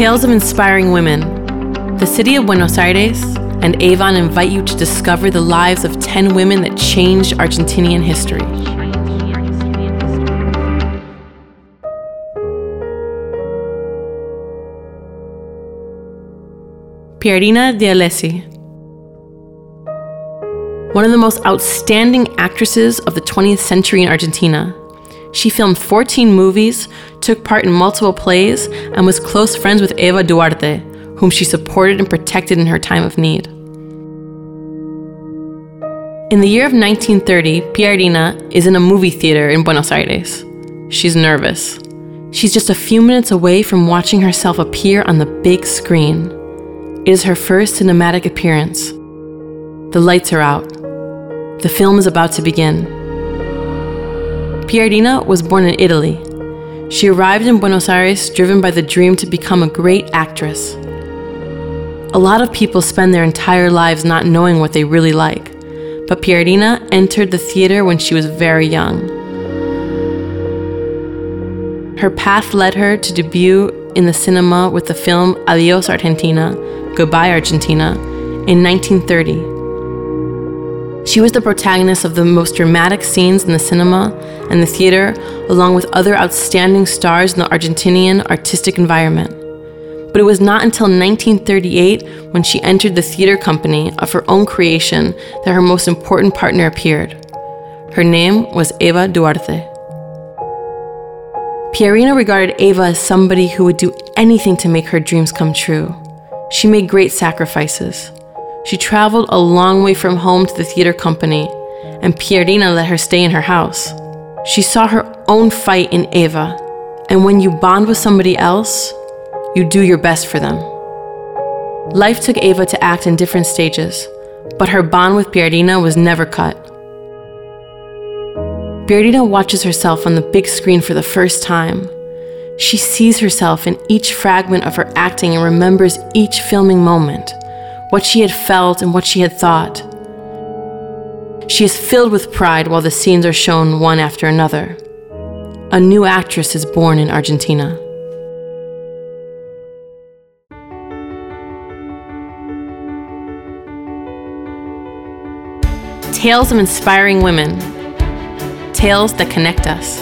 Tales of Inspiring Women. The city of Buenos Aires and Avon invite you to discover the lives of 10 women that changed Argentinian history. Pierina Dealessi. One of the most outstanding actresses of the 20th century in Argentina. She filmed 14 movies, took part in multiple plays, and was close friends with Eva Duarte, whom she supported and protected in her time of need. In the year of 1930, Pierina is in a movie theater in Buenos Aires. She's nervous. She's just a few minutes away from watching herself appear on the big screen. It is her first cinematic appearance. The lights are out. The film is about to begin. Pierina was born in Italy. She arrived in Buenos Aires driven by the dream to become a great actress. A lot of people spend their entire lives not knowing what they really like, but Pierina entered the theater when she was very young. Her path led her to debut in the cinema with the film Adios Argentina, Goodbye Argentina, in 1930. She was the protagonist of the most dramatic scenes in the cinema and the theater, along with other outstanding stars in the Argentinian artistic environment. But it was not until 1938, when she entered the theater company of her own creation, that her most important partner appeared. Her name was Eva Duarte. Pierina regarded Eva as somebody who would do anything to make her dreams come true. She made great sacrifices. She traveled a long way from home to the theater company, and Pierina let her stay in her house. She saw her own fight in Eva, and when you bond with somebody else, you do your best for them. Life took Eva to act in different stages, but her bond with Pierina was never cut. Pierina watches herself on the big screen for the first time. She sees herself in each fragment of her acting and remembers each filming moment, what she had felt and what she had thought. She is filled with pride while the scenes are shown one after another. A new actress is born in Argentina. Tales of inspiring women. Tales that connect us.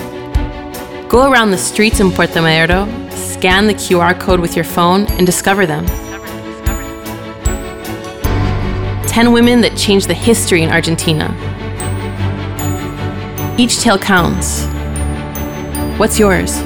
Go around the streets in Puerto Madero, scan the QR code with your phone, and discover them. 10 women that changed the history in Argentina. Each tale counts. What's yours?